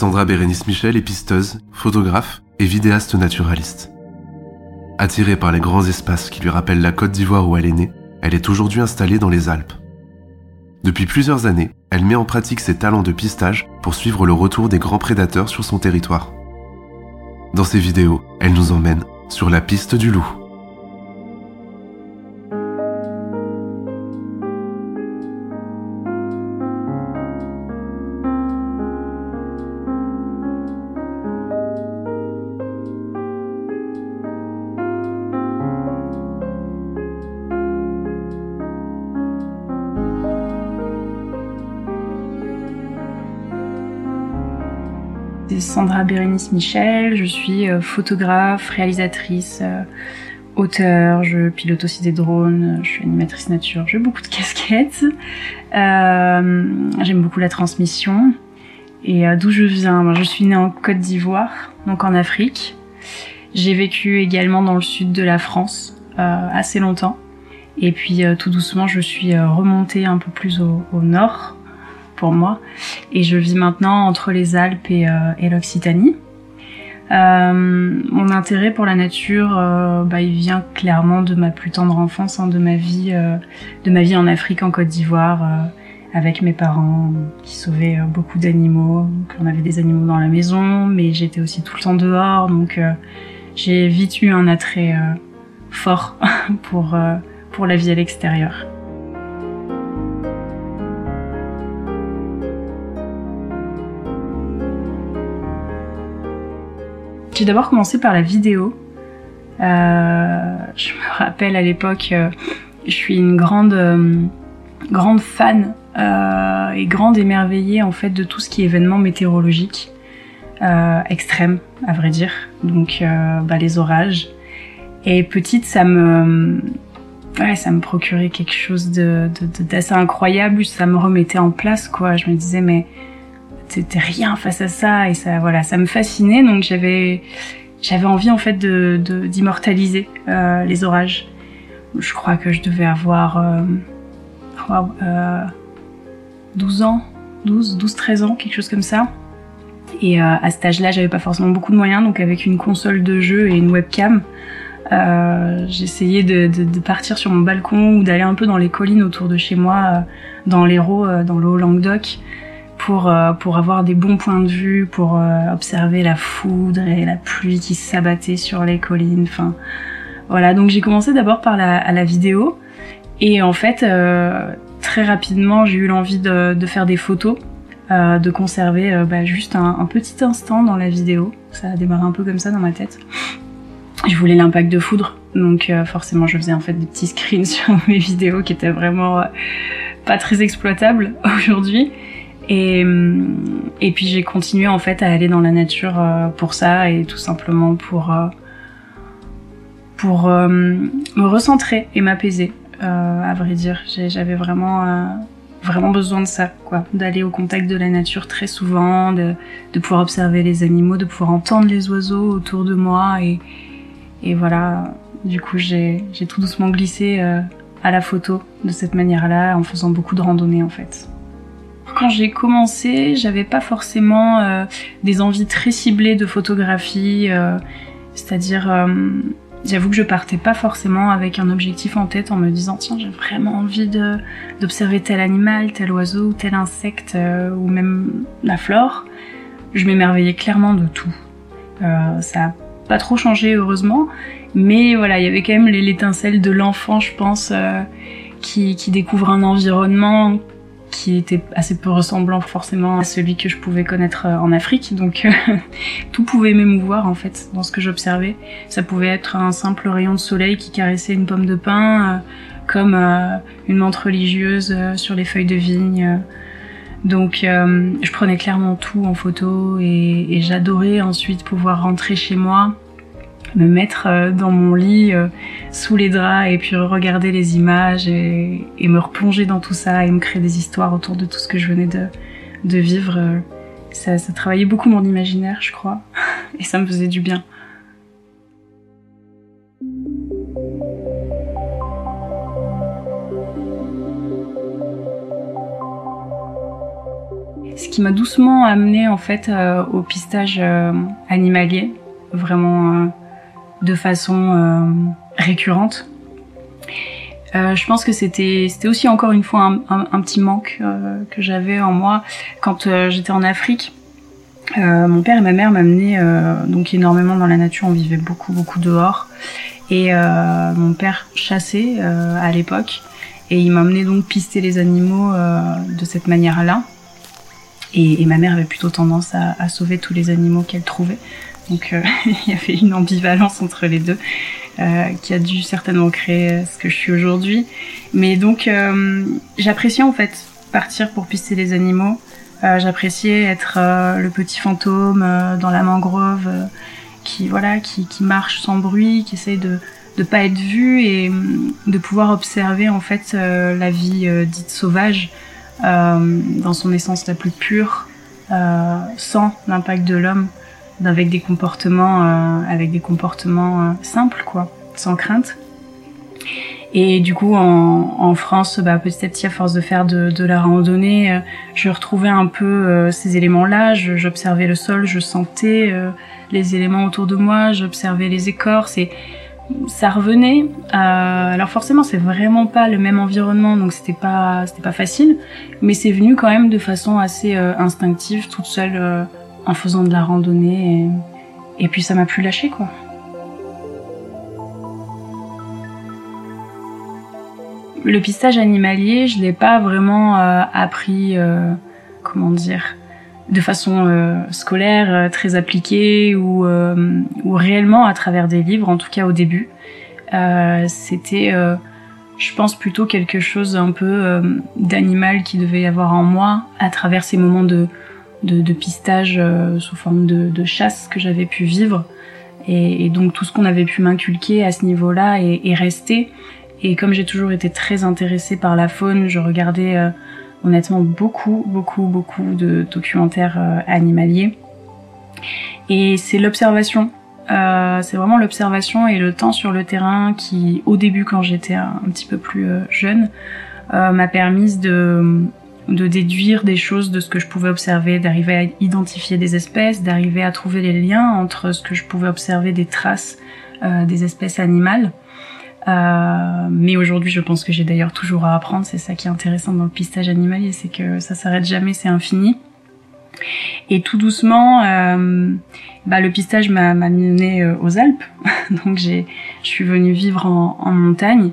Sandra Bérénice Michel est pisteuse, photographe et vidéaste naturaliste. Attirée par les grands espaces qui lui rappellent la Côte d'Ivoire où elle est née, elle est aujourd'hui installée dans les Alpes. Depuis plusieurs années, elle met en pratique ses talents de pistage pour suivre le retour des grands prédateurs sur son territoire. Dans ses vidéos, elle nous emmène sur la piste du loup. Sandra Bérénice Michel, je suis euh, photographe, réalisatrice, euh, auteur, je pilote aussi des drones, je suis animatrice nature, j'ai beaucoup de casquettes. Euh, j'aime beaucoup la transmission. Et d'où je viens? Je suis née en Côte d'Ivoire, donc en Afrique. J'ai vécu également dans le sud de la France assez longtemps. Et puis tout doucement, je suis remontée un peu plus au nord, pour moi. Et je vis maintenant entre les Alpes et, euh, l'Occitanie. Euh, mon intérêt pour la nature, euh, bah, il vient clairement de ma plus tendre enfance, hein, de ma vie, de ma vie en Afrique, en Côte d'Ivoire, avec mes parents qui sauvaient beaucoup d'animaux. On avait des animaux dans la maison, mais j'étais aussi tout le temps dehors, donc j'ai vite eu un attrait fort pour pour la vie à l'extérieur. J'ai d'abord commencé par la vidéo. Euh, je me rappelle à l'époque, euh, je suis une grande, euh, grande fan et grande émerveillée en fait de tout ce qui est événement météorologique extrême, à vrai dire. Donc bah, les orages. Et petite, ça me, ouais, ça me procurait quelque chose de, d'assez incroyable. Ça me remettait en place, quoi. Je me disais, mais c'était rien face à ça et ça voilà ça me fascinait. Donc j'avais j'avais envie en fait d'immortaliser euh, les orages. Je crois que je devais avoir euh, euh, 12 ans 12 12 13 ans quelque chose comme ça. Et euh, à cet âge-là j'avais pas forcément beaucoup de moyens. Donc avec une console de jeu et une webcam euh, j'essayais de, de, de, partir sur mon balcon ou d'aller un peu dans les collines autour de chez moi, dans l'Hérault, dans le Haut-Languedoc, pour, euh, pour avoir des bons points de vue, pour euh, observer la foudre et la pluie qui s'abattait sur les collines. Enfin, voilà. Donc j'ai commencé d'abord par la, à la vidéo et en fait euh, très rapidement j'ai eu l'envie de, de, faire des photos, de conserver bah, juste un, un, petit instant dans la vidéo. Ça a démarré un peu comme ça dans ma tête. Je voulais l'impact de foudre, donc forcément je faisais en fait des petits screens sur mes vidéos qui étaient vraiment pas très exploitables aujourd'hui. Et, et puis j'ai continué en fait à aller dans la nature euh, pour ça et tout simplement pour, euh, pour euh, me recentrer et m'apaiser, à vrai dire. J'avais vraiment, vraiment besoin de ça, quoi. D'aller au contact de la nature très souvent, de, de pouvoir observer les animaux, de pouvoir entendre les oiseaux autour de moi. Et, et voilà, du coup j'ai tout doucement glissé à la photo de cette manière-là en faisant beaucoup de randonnées en fait. Quand j'ai commencé, j'avais pas forcément euh, des envies très ciblées de photographie, euh, c'est-à-dire, euh, j'avoue que je partais pas forcément avec un objectif en tête en me disant tiens j'ai vraiment envie d'observer tel animal, tel oiseau, tel insecte ou même la flore. Je m'émerveillais clairement de tout. ça a pas trop changé heureusement, mais voilà il y avait quand même l'étincelle de l'enfant je pense qui découvre un environnement qui était assez peu ressemblant forcément à celui que je pouvais connaître euh, en Afrique. Donc tout pouvait m'émouvoir en fait dans ce que j'observais. Ça pouvait être un simple rayon de soleil qui caressait une pomme de pin, comme une montre religieuse sur les feuilles de vigne. Donc je prenais clairement tout en photo et j'adorais ensuite pouvoir rentrer chez moi me mettre euh, dans mon lit euh, sous les draps et puis regarder les images et, me replonger dans tout ça et me créer des histoires autour de tout ce que je venais de, vivre. Euh, ça, travaillait beaucoup mon imaginaire, je crois, et ça me faisait du bien. Ce qui m'a doucement amené en fait au pistage animalier, vraiment de façon euh, récurrente. Euh, je pense que c'était c'était aussi encore une fois un, petit manque euh, que j'avais en moi quand j'étais en Afrique. mon père et ma mère m'amenaient donc énormément dans la nature. On vivait beaucoup beaucoup dehors et mon père chassait à l'époque et il m'amenait donc pister les animaux de cette manière-là. Et, et, ma mère avait plutôt tendance à, à sauver tous les animaux qu'elle trouvait. Donc euh, il y avait une ambivalence entre les deux euh, qui a dû certainement créer ce que je suis aujourd'hui. Mais donc euh, j'appréciais en fait partir pour pister les animaux. j'appréciais être le petit fantôme dans la mangrove qui voilà qui, qui, marche sans bruit, qui essaye de de pas être vu et de pouvoir observer en fait la vie dite sauvage dans son essence la plus pure, sans l'impact de l'homme avec des comportements, euh, avec des comportements euh, simples, quoi, sans crainte. Et du coup, en, en France, bah, petit à petit, à force de faire de, de la randonnée, euh, je retrouvais un peu ces éléments-là. J'observais le sol, je sentais les éléments autour de moi, j'observais les écorces et ça revenait. alors forcément, c'est vraiment pas le même environnement, donc c'était pas c'était pas facile, mais c'est venu quand même de façon assez instinctive, toute seule en faisant de la randonnée. Et, puis ça m'a plus lâché quoi. Le pistage animalier, je l'ai pas vraiment euh, appris, euh, comment dire, de façon euh, scolaire, très appliquée ou, ou réellement à travers des livres, en tout cas au début. C'était, je pense, plutôt quelque chose un peu d'animal qui devait y avoir en moi à travers ces moments de, de, pistage euh, sous forme de, chasse que j'avais pu vivre. Et, donc tout ce qu'on avait pu m'inculquer à ce niveau-là est, resté. Et comme j'ai toujours été très intéressée par la faune, je regardais euh, honnêtement beaucoup, beaucoup, beaucoup de documentaires euh, animaliers. Et c'est l'observation. c'est vraiment l'observation et le temps sur le terrain qui, au début, quand j'étais un, petit peu plus jeune, m'a permis de de déduire des choses de ce que je pouvais observer, d'arriver à identifier des espèces, d'arriver à trouver les liens entre ce que je pouvais observer des traces euh, des espèces animales. Euh, mais aujourd'hui, je pense que j'ai d'ailleurs toujours à apprendre. C'est ça qui est intéressant dans le pistage animalier, c'est que ça s'arrête jamais, c'est infini. Et tout doucement, euh, bah, le pistage m'a mené aux Alpes. Donc je suis venue vivre en, en montagne.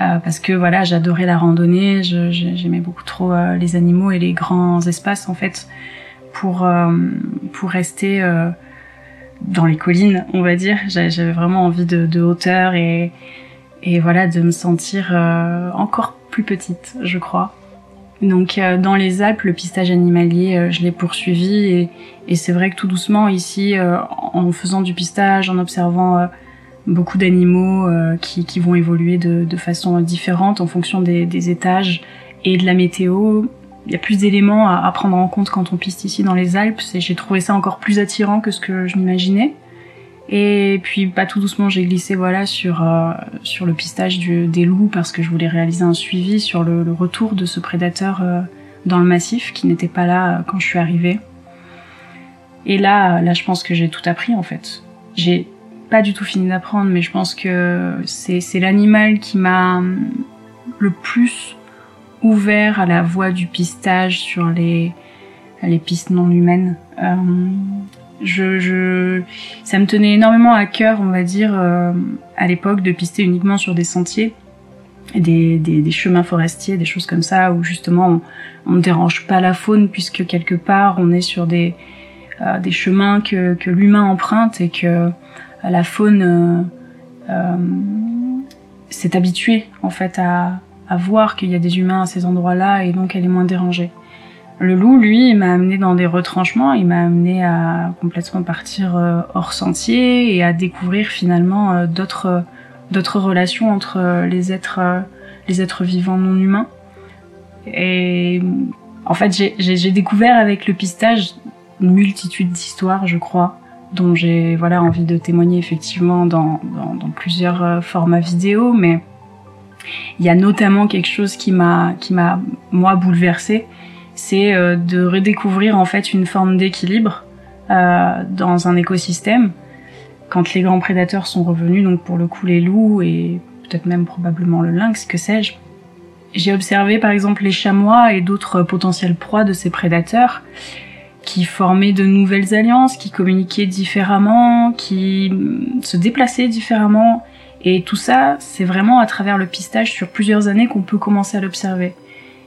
Euh, parce que voilà, j'adorais la randonnée, j'aimais beaucoup trop euh, les animaux et les grands espaces en fait pour euh, pour rester dans les collines, on va dire. J'avais vraiment envie de, de, hauteur et et voilà de me sentir encore plus petite, je crois. Donc dans les Alpes, le pistage animalier, je l'ai poursuivi et, et c'est vrai que tout doucement ici, en faisant du pistage, en observant beaucoup d'animaux euh, qui, qui, vont évoluer de, de, façon différente en fonction des, des, étages et de la météo. Il y a plus d'éléments à, prendre en compte quand on piste ici dans les Alpes. J'ai trouvé ça encore plus attirant que ce que je m'imaginais. Et puis, pas tout doucement, j'ai glissé voilà sur euh, sur le pistage du, des loups parce que je voulais réaliser un suivi sur le, le retour de ce prédateur euh, dans le massif qui n'était pas là quand je suis arrivée. Et là, là, je pense que j'ai tout appris en fait. J'ai pas du tout fini d'apprendre, mais je pense que c'est l'animal qui m'a le plus ouvert à la voie du pistage sur les, les pistes non humaines. Euh, je, ça me tenait énormément à cœur, on va dire, euh, à l'époque, de pister uniquement sur des sentiers. des, des, chemins forestiers, des choses comme ça, où justement on ne dérange pas la faune puisque quelque part on est sur des, euh, des chemins que, que l'humain emprunte et que la faune euh, s'est habituée en fait à, à voir qu'il y a des humains à ces endroits-là et donc elle est moins dérangée. Le loup, lui, m'a amené dans des retranchements, il m'a amené à complètement partir hors sentier et à découvrir finalement d'autres d'autres relations entre les êtres les êtres vivants non humains. Et en fait, j'ai découvert avec le pistage une multitude d'histoires, je crois, dont j'ai voilà envie de témoigner effectivement dans, dans, plusieurs euh, formats vidéo, mais il y a notamment quelque chose qui m'a qui m'a moi bouleversée, c'est euh, de redécouvrir en fait une forme d'équilibre euh, dans un écosystème quand les grands prédateurs sont revenus, donc pour le coup les loups et peut-être même probablement le lynx, que sais-je. J'ai observé par exemple les chamois et d'autres potentielles proies de ces prédateurs qui formaient de nouvelles alliances, qui communiquaient différemment, qui se déplaçaient différemment. Et tout ça, c'est vraiment à travers le pistage sur plusieurs années qu'on peut commencer à l'observer.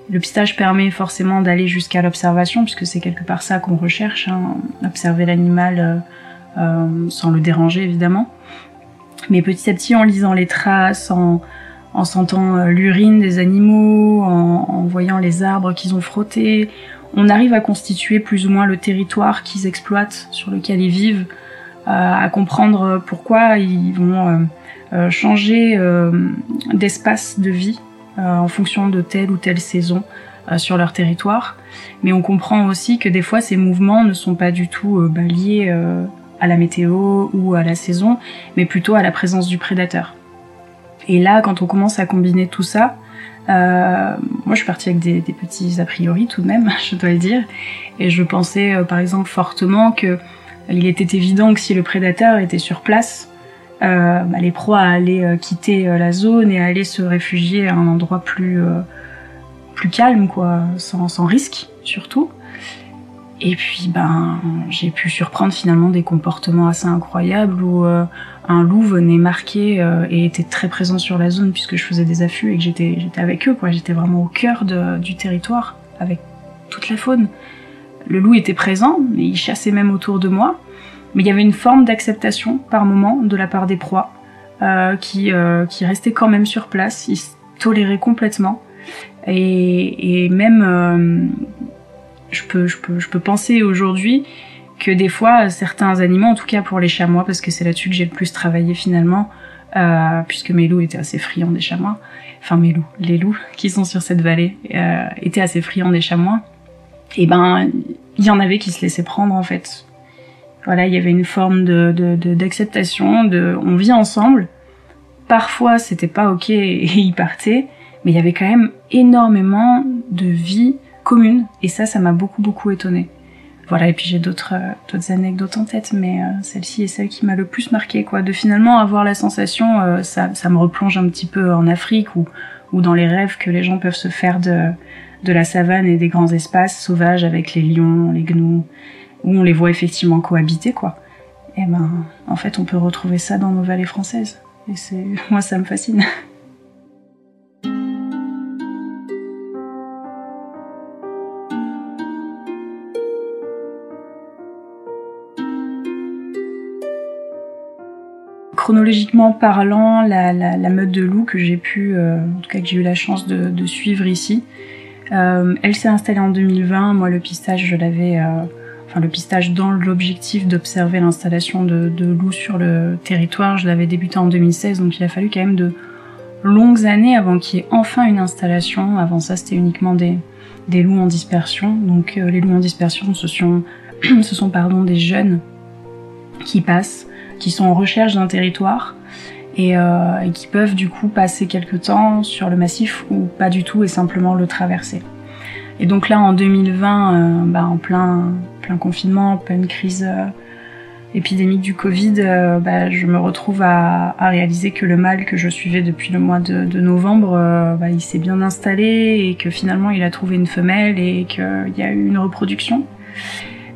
Le pistage permet forcément d'aller jusqu'à l'observation, puisque c'est quelque part ça qu'on recherche, hein, observer l'animal euh, euh, sans le déranger évidemment. Mais petit à petit, en lisant les traces, en, en sentant euh, l'urine des animaux, en, en, voyant les arbres qu'ils ont frottés, on arrive à constituer plus ou moins le territoire qu'ils exploitent, sur lequel ils vivent, euh, à comprendre pourquoi ils vont euh, changer d'espace de vie en fonction de telle ou telle saison sur leur territoire. Mais on comprend aussi que des fois ces mouvements ne sont pas du tout bah, liés à la météo ou à la saison, mais plutôt à la présence du prédateur. Et là, quand on commence à combiner tout ça, euh, moi je suis partie avec des, petits a priori tout de même, je dois le dire, et je pensais euh, par exemple fortement que il était évident que si le prédateur était sur place, euh, bah, les proies allaient quitter la zone et allaient se réfugier à un endroit plus plus calme, quoi, sans, sans risque surtout. Et puis, ben, j'ai pu surprendre finalement des comportements assez incroyables où euh, un loup venait marquer euh, et était très présent sur la zone puisque je faisais des affûts et que j'étais, avec eux, quoi. J'étais vraiment au cœur du territoire avec toute la faune. Le loup était présent, mais il chassait même autour de moi. Mais il y avait une forme d'acceptation par moment de la part des proies euh, qui, qui restaient quand même sur place. Ils se toléraient complètement. Et même je peux, je peux, je peux penser aujourd'hui que des fois, certains animaux, en tout cas pour les chamois, parce que c'est là-dessus que j'ai le plus travaillé finalement, euh, puisque mes loups étaient assez friands des chamois, enfin mes loups, les loups qui sont sur cette vallée euh, étaient assez friands des chamois, et ben il y en avait qui se laissaient prendre en fait. Voilà, il y avait une forme de d'acceptation, de, de, on vit ensemble. Parfois c'était pas ok et ils partaient, mais il y avait quand même énormément de vie commune. Et ça, ça m'a beaucoup, beaucoup étonnée. Voilà, et puis j'ai d'autres euh, anecdotes en tête, mais euh, celle-ci est celle qui m'a le plus marqué, quoi. De finalement avoir la sensation, euh, ça, ça me replonge un petit peu en Afrique ou, ou dans les rêves que les gens peuvent se faire de, de la savane et des grands espaces sauvages avec les lions, les gnous, où on les voit effectivement cohabiter, quoi. Et ben, en fait, on peut retrouver ça dans nos vallées françaises. Et c'est, moi, ça me fascine. Chronologiquement parlant, la, meute de loups que j'ai pu, euh, en tout cas que j'ai eu la chance de, suivre ici, euh, elle s'est installée en 2020. Moi, le pistage, je l'avais, euh, enfin le pistage dans l'objectif d'observer l'installation de, loups sur le territoire, je l'avais débuté en 2016, donc il a fallu quand même de longues années avant qu'il y ait enfin une installation. Avant ça, c'était uniquement des, des loups en dispersion. Donc les loups en dispersion, ce sont, ce sont pardon, des jeunes qui passent qui sont en recherche d'un territoire euh, et, qui peuvent du coup passer quelque temps sur le massif ou pas du tout et simplement le traverser. Et donc là en 2020, euh, bah, en plein, confinement, en pleine crise euh, épidémique du Covid, bah, je me retrouve à, réaliser que le mâle que je suivais depuis le mois de, novembre, bah, il s'est bien installé et que finalement il a trouvé une femelle et qu'il y a eu une reproduction.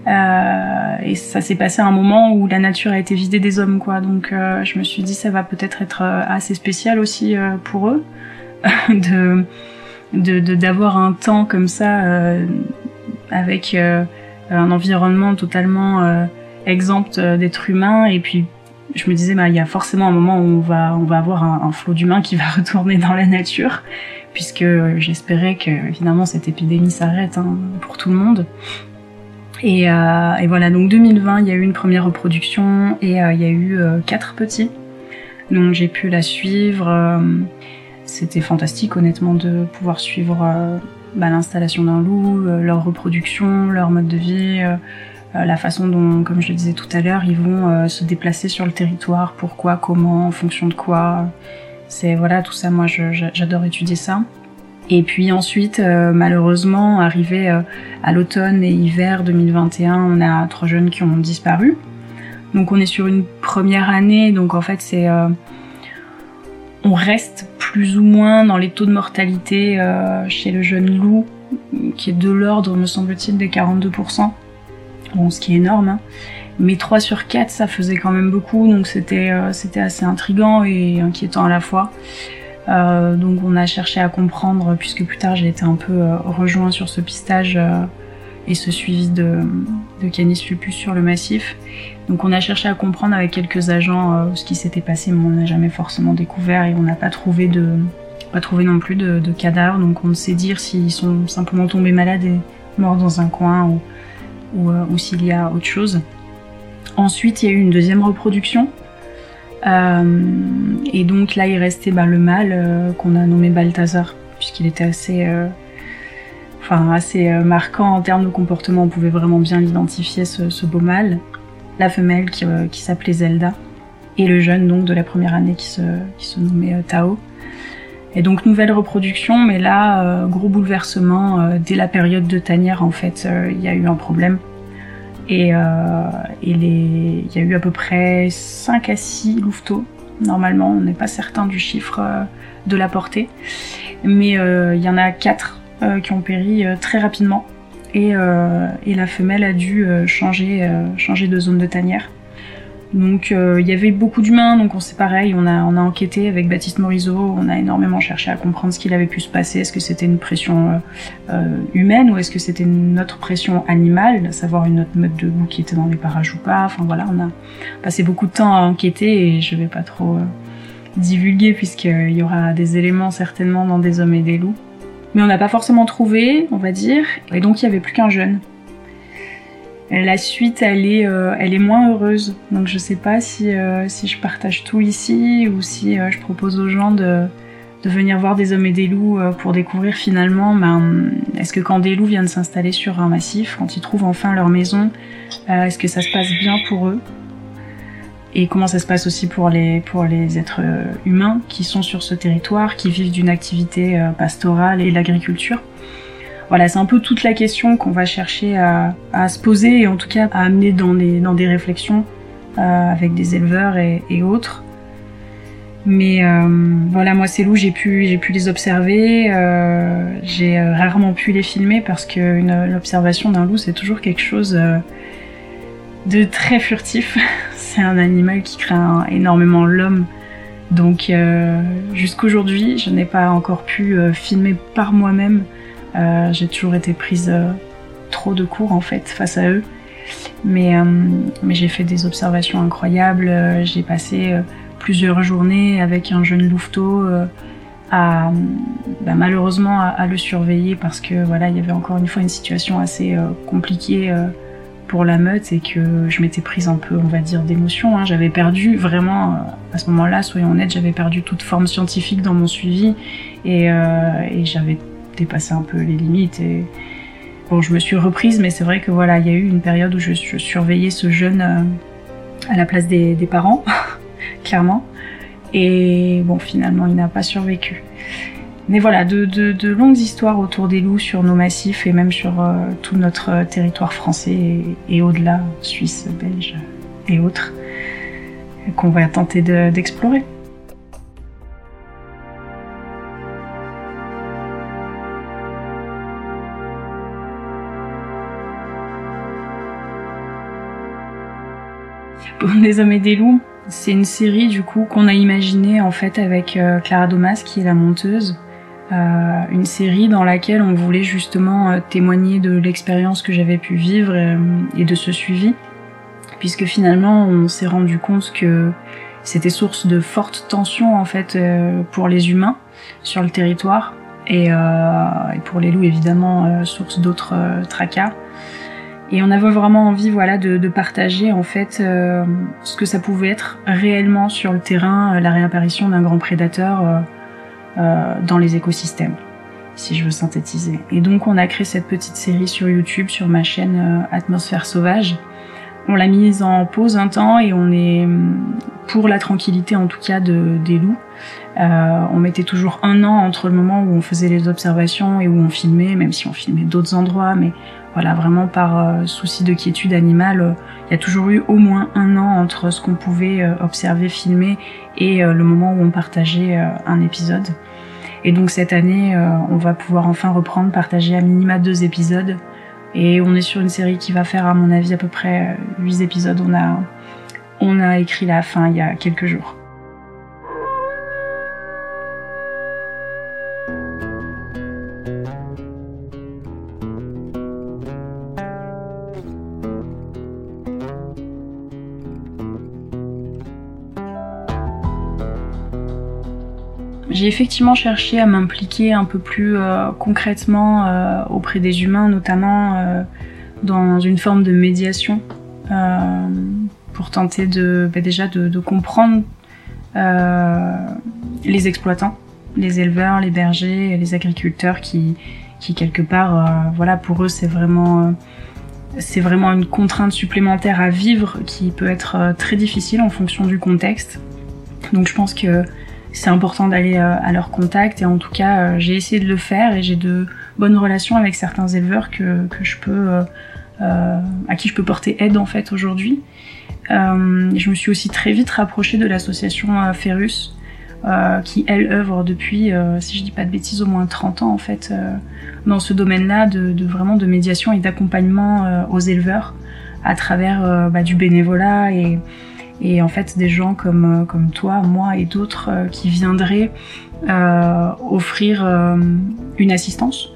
Euh, et ça s'est passé à un moment où la nature a été vidée des hommes, quoi. Donc euh, je me suis dit ça va peut-être être euh, assez spécial aussi pour eux. de d'avoir un temps comme ça avec un environnement totalement exempt d'êtres humains et puis je me disais bah il y a forcément un moment où on va on va avoir un, flot d'humains qui va retourner dans la nature puisque j'espérais que évidemment cette épidémie s'arrête hein, pour tout le monde. Et, euh, et, voilà, donc 2020, il y a eu une première reproduction et euh, il y a eu euh, quatre petits. Donc j'ai pu la suivre. C'était fantastique honnêtement de pouvoir suivre bah, l'installation d'un loup, leur reproduction, leur mode de vie, la façon dont, comme je le disais tout à l'heure, ils vont se déplacer sur le territoire, pourquoi, comment, en fonction de quoi. C'est voilà tout ça, moi j'adore étudier ça. Et puis ensuite, euh, malheureusement, arrivé euh, à l'automne et hiver 2021, on a trois jeunes qui ont disparu. Donc on est sur une première année, donc en fait c'est euh, on reste plus ou moins dans les taux de mortalité chez le jeune loup, qui est de l'ordre, me semble-t-il, des 42%. Bon, ce qui est énorme. Hein. Mais 3 sur 4, ça faisait quand même beaucoup, donc c'était assez intrigant et inquiétant à la fois. Euh, donc on a cherché à comprendre, puisque plus tard j'ai été un peu euh, rejoint sur ce pistage euh, et ce suivi de, Canis lupus sur le massif. Donc on a cherché à comprendre avec quelques agents ce qui s'était passé, mais on n'a jamais forcément découvert et on n'a pas trouvé de pas trouvé non plus de, de cadavres, donc on ne sait dire s'ils sont simplement tombés malades et morts dans un coin ou, ou, ou s'il y a autre chose. Ensuite, il y a eu une deuxième reproduction. Euh, et donc là, il restait bah, le mâle euh, qu'on a nommé Balthazar, puisqu'il était assez, euh, enfin, assez marquant en termes de comportement. On pouvait vraiment bien l'identifier, ce, beau mâle. La femelle qui, s'appelait Zelda. Et le jeune donc de la première année qui se, qui se nommait Tao. Et donc nouvelle reproduction, mais là, gros bouleversement. dès la période de tanière, en fait, il y a eu un problème. Et, euh, il y a eu à peu près 5 à 6 louveteaux. Normalement, on n'est pas certain du chiffre euh, de la portée. Mais euh, il y en a 4 euh, qui ont péri très rapidement. Et, la femelle a dû changer de zone de tanière. Donc euh, il y avait beaucoup d'humains, donc on sait pareil, on a, enquêté avec Baptiste Morisot, on a énormément cherché à comprendre ce qu'il avait pu se passer, est-ce que c'était une pression euh, euh, humaine ou est-ce que c'était une autre pression animale, à savoir une autre meute de loup qui était dans les parages ou pas, enfin voilà, on a passé beaucoup de temps à enquêter et je vais pas trop divulguer puisqu'il y aura des éléments certainement dans des hommes et des loups. Mais on n'a pas forcément trouvé, on va dire, et donc il y avait plus qu'un jeune. La suite, elle est, euh, elle est moins heureuse. Donc je sais pas si, euh, si je partage tout ici ou si euh, je propose aux gens de, de venir voir des hommes et des loups pour découvrir finalement, ben, est-ce que quand des loups viennent s'installer sur un massif, quand ils trouvent enfin leur maison, est-ce que ça se passe bien pour eux? Et comment ça se passe aussi pour les, pour les êtres humains qui sont sur ce territoire, qui vivent d'une activité pastorale et l'agriculture? Voilà, c'est un peu toute la question qu'on va chercher à, se poser et en tout cas à amener dans des, dans des réflexions euh, avec des éleveurs et, autres. Mais euh, voilà, moi ces loups, j'ai pu, pu les observer. Euh, j'ai rarement pu les filmer parce que l'observation d'un loup, c'est toujours quelque chose de très furtif. c'est un animal qui craint énormément l'homme. Donc jusqu'aujourd'hui, je n'ai pas encore pu filmer par moi-même euh, j'ai toujours été prise euh, trop de cours en fait face à eux. Mais, euh, mais j'ai fait des observations incroyables. J'ai passé plusieurs journées avec un jeune louveteau à bah, malheureusement à, le surveiller parce que voilà il y avait encore une fois une situation assez compliquée pour la meute et que je m'étais prise un peu on va dire d'émotion hein. j'avais perdu vraiment à ce moment-là soyons honnêtes j'avais perdu toute forme scientifique dans mon suivi et, et j'avais dépasser un peu les limites. Et bon, je me suis reprise, mais c'est vrai que voilà, il y a eu une période où je, surveillais ce jeune euh, à la place des, parents, clairement. Et bon, finalement, il n'a pas survécu. Mais voilà, de, longues histoires autour des loups sur nos massifs et même sur euh, tout notre territoire français et, au-delà, Suisse, Belge et autres, qu'on va tenter d'explorer. des hommes et des loups. C'est une série du coup qu'on a imaginée en fait avec euh, Clara Domas qui est la monteuse une série dans laquelle on voulait justement témoigner de l'expérience que j'avais pu vivre et, de ce suivi, puisque finalement on s'est rendu compte que c'était source de fortes tensions en fait pour les humains sur le territoire et, pour les loups évidemment source d'autres tracas. Et on avait vraiment envie, voilà, de, de partager en fait euh, ce que ça pouvait être réellement sur le terrain, euh, la réapparition d'un grand prédateur euh, euh, dans les écosystèmes, si je veux synthétiser. Et donc on a créé cette petite série sur YouTube, sur ma chaîne Atmosphère Sauvage. On l'a mise en pause un temps et on est pour la tranquillité en tout cas de, des loups. Euh, on mettait toujours un an entre le moment où on faisait les observations et où on filmait, même si on filmait d'autres endroits, mais voilà, vraiment par euh, souci de quiétude animale, euh, il y a toujours eu au moins un an entre ce qu'on pouvait euh, observer, filmer et le moment où on partageait un épisode. Et donc cette année, on va pouvoir enfin reprendre, partager à minima deux épisodes. Et on est sur une série qui va faire, à mon avis, à peu près huit épisodes. On a, on a écrit la fin il y a quelques jours. J'ai effectivement cherché à m'impliquer un peu plus euh, concrètement euh, auprès des humains, notamment euh, dans une forme de médiation, pour tenter de bah, déjà de, comprendre les exploitants, les éleveurs, les bergers, les agriculteurs qui, qui quelque part, voilà, pour eux c'est vraiment c'est vraiment une contrainte supplémentaire à vivre qui peut être très difficile en fonction du contexte. Donc je pense que c'est important d'aller euh, à leur contact et en tout cas euh, j'ai essayé de le faire et j'ai de bonnes relations avec certains éleveurs que, que je peux euh, à qui je peux porter aide en fait aujourd'hui. je me suis aussi très vite rapprochée de l'association Ferus qui elle œuvre depuis, si je dis pas de bêtises, au moins 30 ans en fait dans ce domaine-là de, vraiment de médiation et d'accompagnement aux éleveurs à travers bah, du bénévolat et et en fait des gens comme, euh, comme toi, moi et d'autres euh, qui viendraient euh, offrir une assistance,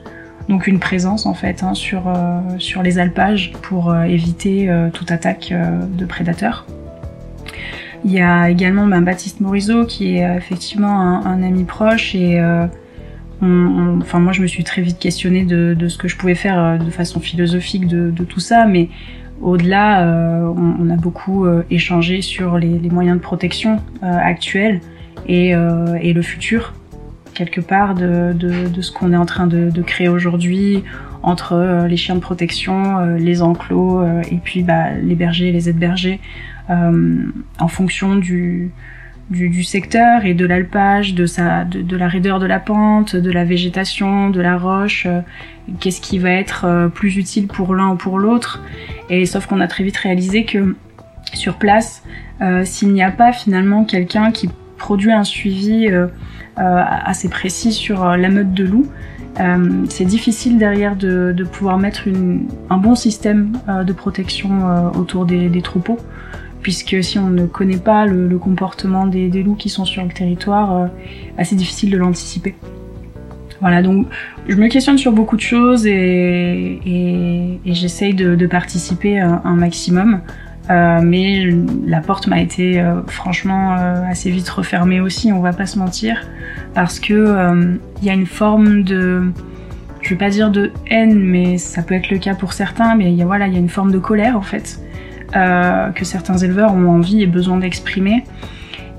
donc une présence en fait hein, sur, sur les alpages pour éviter toute attaque de prédateurs. Il y a également ben, Baptiste Morisot qui est effectivement un, ami proche et enfin moi je me suis très vite questionnée de, ce que je pouvais faire de façon philosophique de, de tout ça, mais au-delà, euh, on, a beaucoup euh, échangé sur les, moyens de protection euh, actuels et, le futur, quelque part, de, ce qu'on est en train de, créer aujourd'hui entre les chiens de protection, les enclos et puis bah, les bergers, les aides-bergers, en fonction du, du, secteur et de l'alpage, de, sa, de, la raideur de la pente, de la végétation, de la roche, euh, qu'est-ce qui va être euh, plus utile pour l'un ou pour l'autre. Et sauf qu'on a très vite réalisé que sur place, euh, s'il n'y a pas finalement quelqu'un qui produit un suivi assez précis sur la meute de loups, c'est difficile derrière de, de pouvoir mettre une, un bon système de protection autour des, des troupeaux puisque si on ne connaît pas le, comportement des, loups qui sont sur le territoire, euh, assez difficile de l'anticiper. Voilà, donc je me questionne sur beaucoup de choses et, j'essaye de, participer un, maximum. Euh, mais la porte m'a été euh, franchement assez vite refermée aussi, on va pas se mentir, parce que il y a une forme de, je vais pas dire de haine, mais ça peut être le cas pour certains, mais voilà, il y a une forme de colère en fait euh, que certains éleveurs ont envie et besoin d'exprimer.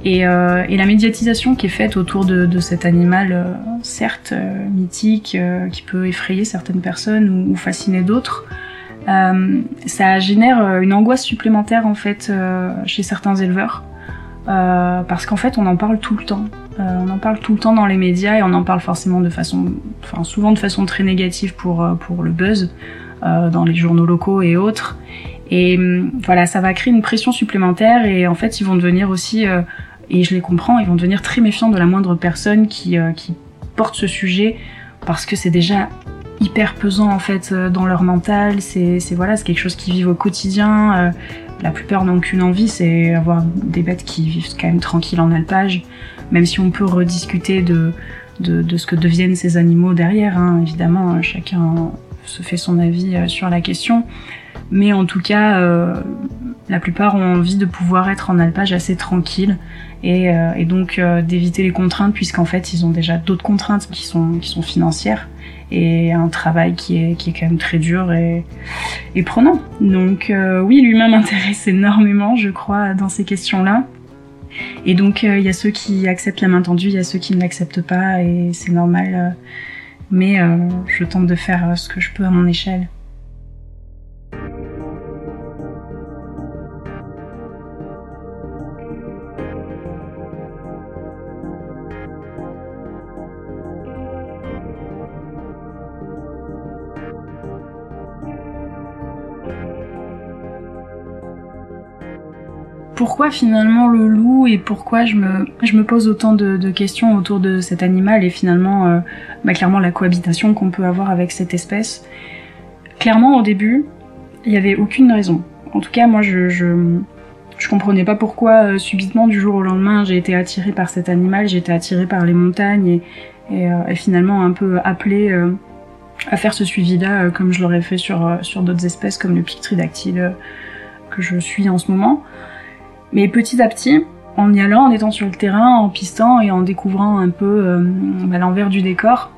Et, euh, et, la médiatisation qui est faite autour de, de cet animal, euh, certes mythique, qui peut effrayer certaines personnes ou, ou fasciner d'autres, ça génère une angoisse supplémentaire en fait chez certains éleveurs. parce qu'en fait on en parle tout le temps. on en parle tout le temps dans les médias et on en parle forcément de façon, enfin souvent de façon très négative pour, pour le buzz dans les journaux locaux et autres. Et hum, voilà, ça va créer une pression supplémentaire et en fait, ils vont devenir aussi, euh, et je les comprends, ils vont devenir très méfiants de la moindre personne qui, euh, qui porte ce sujet parce que c'est déjà hyper pesant en fait euh, dans leur mental. C'est voilà, c'est quelque chose qu'ils vivent au quotidien. la plupart n'ont qu'une envie, c'est avoir des bêtes qui vivent quand même tranquilles en alpage. Même si on peut rediscuter de de, de, ce que deviennent ces animaux derrière. Hein. Évidemment, chacun se fait son avis sur la question. Mais en tout cas, euh, la plupart ont envie de pouvoir être en alpage assez tranquille et, euh, et donc euh, d'éviter les contraintes puisqu'en fait ils ont déjà d'autres contraintes qui sont, qui sont financières et un travail qui est, qui est quand même très dur et, et prenant. Donc euh, oui, l'humain m'intéresse énormément, je crois, dans ces questions-là. Et donc il y a ceux qui acceptent la main tendue, il y a ceux qui ne l'acceptent pas et c'est normal. mais je tente de faire ce que je peux à mon échelle. Pourquoi finalement le loup et pourquoi je me, je me pose autant de, questions autour de cet animal et finalement euh, bah, clairement la cohabitation qu'on peut avoir avec cette espèce. Clairement au début, il n'y avait aucune raison. En tout cas moi je, je, je comprenais pas pourquoi euh, subitement du jour au lendemain j'ai été attirée par cet animal, j'ai été attirée par les montagnes et, et, euh, finalement un peu appelée à faire ce suivi-là comme je l'aurais fait sur, sur d'autres espèces comme le pictridactyle que je suis en ce moment. Mais petit à petit, en y allant, en étant sur le terrain, en pistant et en découvrant un peu euh, bah, l'envers du décor,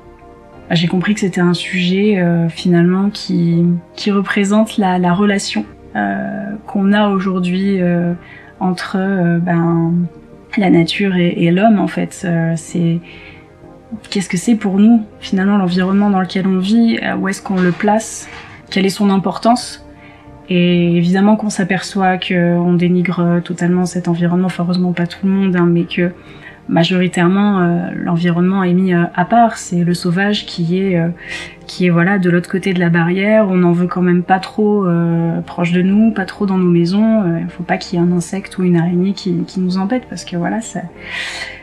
bah, j'ai compris que c'était un sujet euh, finalement qui, qui représente la, la relation euh, qu'on a aujourd'hui euh, entre euh, ben, la nature et, et l'homme en fait. c'est qu'est-ce que c'est pour nous finalement l'environnement dans lequel on vit, où est-ce qu'on le place, quelle est son importance et évidemment qu'on s'aperçoit qu'on dénigre totalement cet environnement, enfin heureusement pas tout le monde, hein, mais que majoritairement euh, l'environnement est mis euh, à part. C'est le sauvage qui est euh, qui est voilà de l'autre côté de la barrière. On n'en veut quand même pas trop proche de nous, pas trop dans nos maisons. Il faut pas qu'il y ait un insecte ou une araignée qui, nous embête parce que voilà ça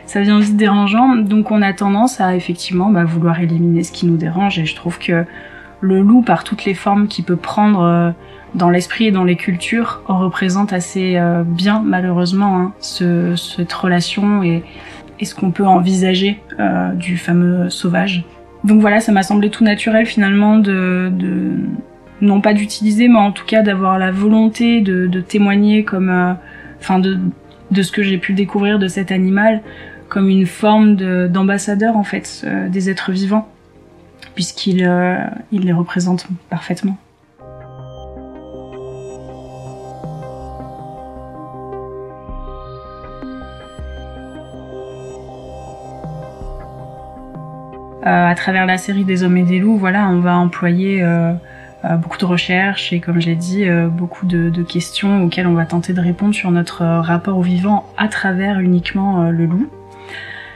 ça vient vite dérangeant. Donc on a tendance à effectivement bah, vouloir éliminer ce qui nous dérange. Et je trouve que le loup, par toutes les formes qu'il peut prendre dans l'esprit et dans les cultures, représente assez euh, bien, malheureusement, hein, ce, cette relation et, et ce qu'on peut envisager euh, du fameux sauvage. Donc voilà, ça m'a semblé tout naturel finalement de, de non pas d'utiliser, mais en tout cas d'avoir la volonté de, de témoigner comme, euh, enfin de, de ce que j'ai pu découvrir de cet animal comme une forme d'ambassadeur en fait euh, des êtres vivants, puisqu'il il les représente parfaitement. À travers la série des hommes et des loups, voilà, on va employer euh, euh, beaucoup de recherches et, comme j'ai dit, beaucoup de, de, questions auxquelles on va tenter de répondre sur notre rapport au vivant à travers uniquement le loup.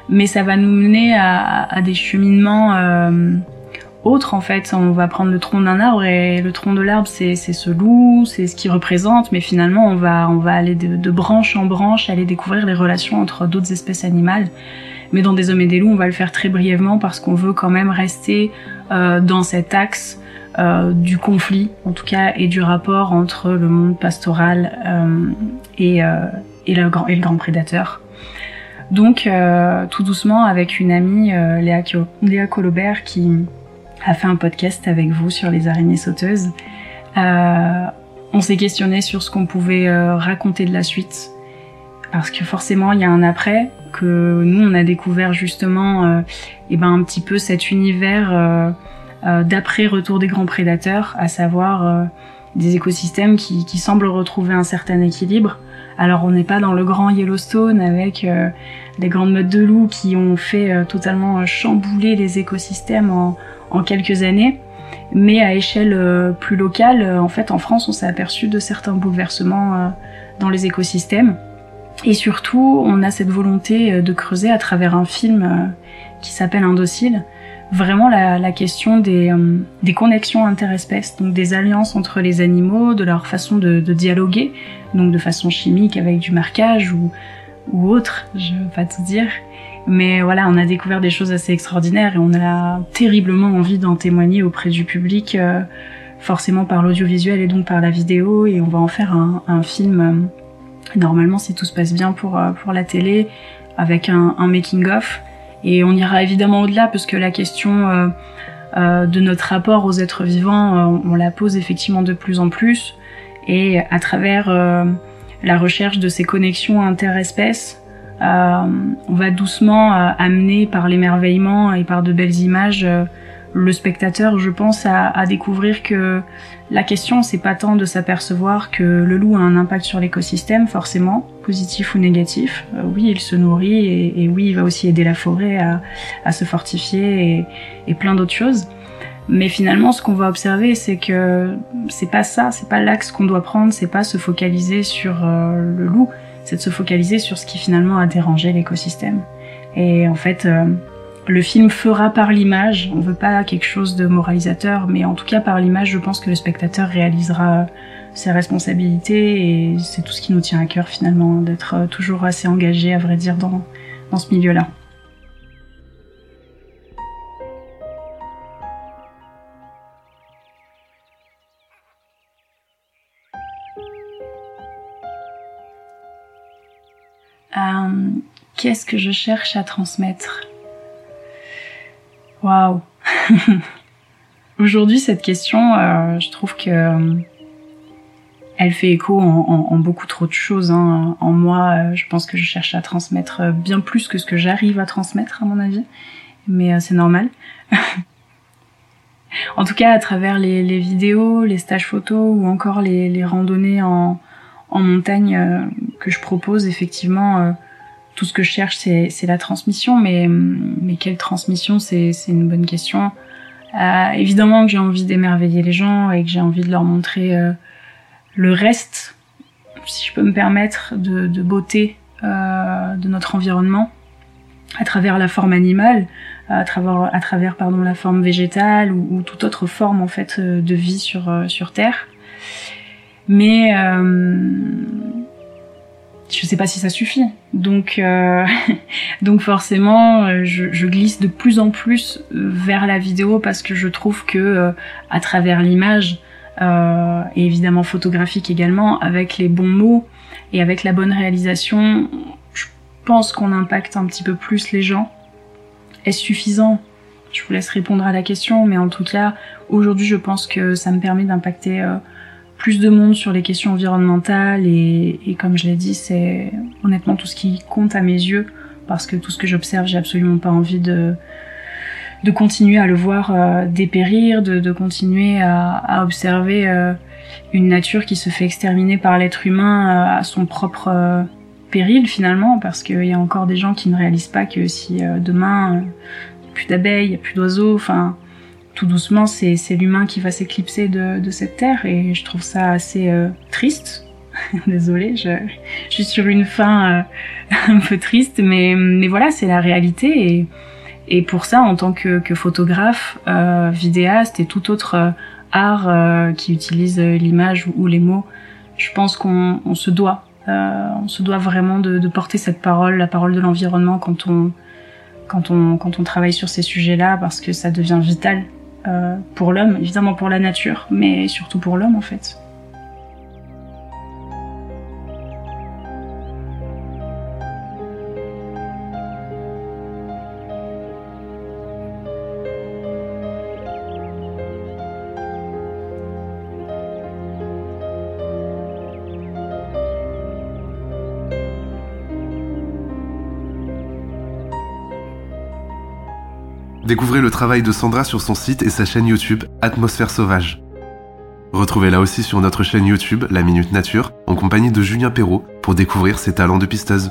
Mais ça va nous mener à, à des cheminements autres en fait. On va prendre le tronc d'un arbre et le tronc de l'arbre c'est ce loup, c'est ce qu'il représente, mais finalement on va on va aller de, de branche en branche, aller découvrir les relations entre d'autres espèces animales mais dans Des hommes et des loups, on va le faire très brièvement parce qu'on veut quand même rester euh, dans cet axe euh, du conflit, en tout cas, et du rapport entre le monde pastoral euh, et, le grand, prédateur. Donc, tout doucement, avec une amie, Léa, Léa Colobert, qui a fait un podcast avec vous sur les araignées sauteuses, on s'est questionné sur ce qu'on pouvait raconter de la suite. Parce que forcément, il y a un après, nous on a découvert justement euh, eh ben un petit peu cet univers euh, euh, d'après retour des grands prédateurs, à savoir euh, des écosystèmes qui, semblent retrouver un certain équilibre. Alors on n'est pas dans le grand Yellowstone avec les grandes meutes de loups qui ont fait totalement chambouler les écosystèmes en, en, quelques années, mais à échelle plus locale, en fait en France on s'est aperçu de certains bouleversements dans les écosystèmes. Et surtout, on a cette volonté euh, de creuser à travers un film euh, qui s'appelle Indocile, vraiment la, question des, euh, des, connexions interespèces, donc des alliances entre les animaux, de leur façon de, dialoguer, donc de façon chimique avec du marquage ou, autre, je veux pas tout dire. Mais voilà, on a découvert des choses assez extraordinaires et on a terriblement envie d'en témoigner auprès du public, forcément par l'audiovisuel et donc par la vidéo, et on va en faire un film Normalement, si tout se passe bien pour, euh, pour la télé, avec un, making-of Et on ira évidemment au-delà parce que la question de notre rapport aux êtres vivants, on la pose effectivement de plus en plus. Et à travers la recherche de ces connexions interespèces, euh, on va doucement euh, amener par l'émerveillement et par de belles images euh, le spectateur, je pense, à, découvrir que la question, c'est pas tant de s'apercevoir que le loup a un impact sur l'écosystème, forcément, positif ou négatif. oui, il se nourrit et, oui, il va aussi aider la forêt à, se fortifier et, plein d'autres choses. Mais finalement, ce qu'on va observer, c'est que c'est pas ça, c'est pas l'axe qu'on doit prendre, c'est pas se focaliser sur le loup, c'est de se focaliser sur ce qui finalement a dérangé l'écosystème. Et en fait, euh, le film fera par l'image, on veut pas quelque chose de moralisateur, mais en tout cas par l'image, je pense que le spectateur réalisera ses responsabilités et c'est tout ce qui nous tient à cœur finalement, d'être euh, toujours assez engagé, à vrai dire, dans, dans ce milieu-là. Euh, qu'est-ce que je cherche à transmettre? Waouh Aujourd'hui, cette question, euh, je trouve que euh, elle fait écho en, beaucoup trop de choses. Hein. En moi, je pense que je cherche à transmettre bien plus que ce que j'arrive à transmettre, à mon avis. Mais c'est normal. en tout cas, à travers les, vidéos, les stages photos ou encore les randonnées en, montagne euh, que je propose, effectivement, euh, tout ce que je cherche, c'est la transmission. Mais, mais quelle transmission, c'est une bonne question. Euh, évidemment que j'ai envie d'émerveiller les gens et que j'ai envie de leur montrer le reste, si je peux me permettre, de, de beauté de notre environnement à travers la forme animale, à travers, à travers pardon, la forme végétale ou, ou toute autre forme en fait de vie sur, sur Terre. Mais euh, je sais pas si ça suffit. Donc, euh, donc forcément, euh, je, je, glisse de plus en plus euh, vers la vidéo parce que je trouve que euh, à travers l'image et évidemment photographique également, avec les bons mots et avec la bonne réalisation, je pense qu'on impacte un petit peu plus les gens. Est-ce suffisant? Je vous laisse répondre à la question, mais en tout cas, aujourd'hui, je pense que ça me permet d'impacter plus de monde sur les questions environnementales et, comme je l'ai dit, c'est honnêtement tout ce qui compte à mes yeux parce que tout ce que j'observe, j'ai absolument pas envie de de continuer à le voir euh, dépérir, de, continuer à, à observer euh, une nature qui se fait exterminer par l'être humain euh, à son propre péril finalement, parce qu'il y a encore des gens qui ne réalisent pas que si demain il n'y a plus d'abeilles, il n'y a plus d'oiseaux, enfin tout doucement, c'est l'humain qui va s'éclipser de, de, cette terre et je trouve ça assez euh, triste. Désolée, je, je, suis sur une fin euh, un peu triste, mais, mais voilà, c'est la réalité et, et pour ça, en tant que, que photographe, euh, vidéaste et tout autre euh, art euh, qui utilise l'image ou, les mots, je pense qu'on on se doit, on se doit vraiment de, de porter cette parole, la parole de l'environnement quand on quand on, quand on travaille sur ces sujets-là parce que ça devient vital euh, pour l'homme, évidemment pour la nature, mais surtout pour l'homme en fait. Découvrez le travail de Sandra sur son site et sa chaîne YouTube Atmosphère Sauvage. Retrouvez-la aussi sur notre chaîne YouTube La Minute Nature en compagnie de Julien Perrault pour découvrir ses talents de pisteuse.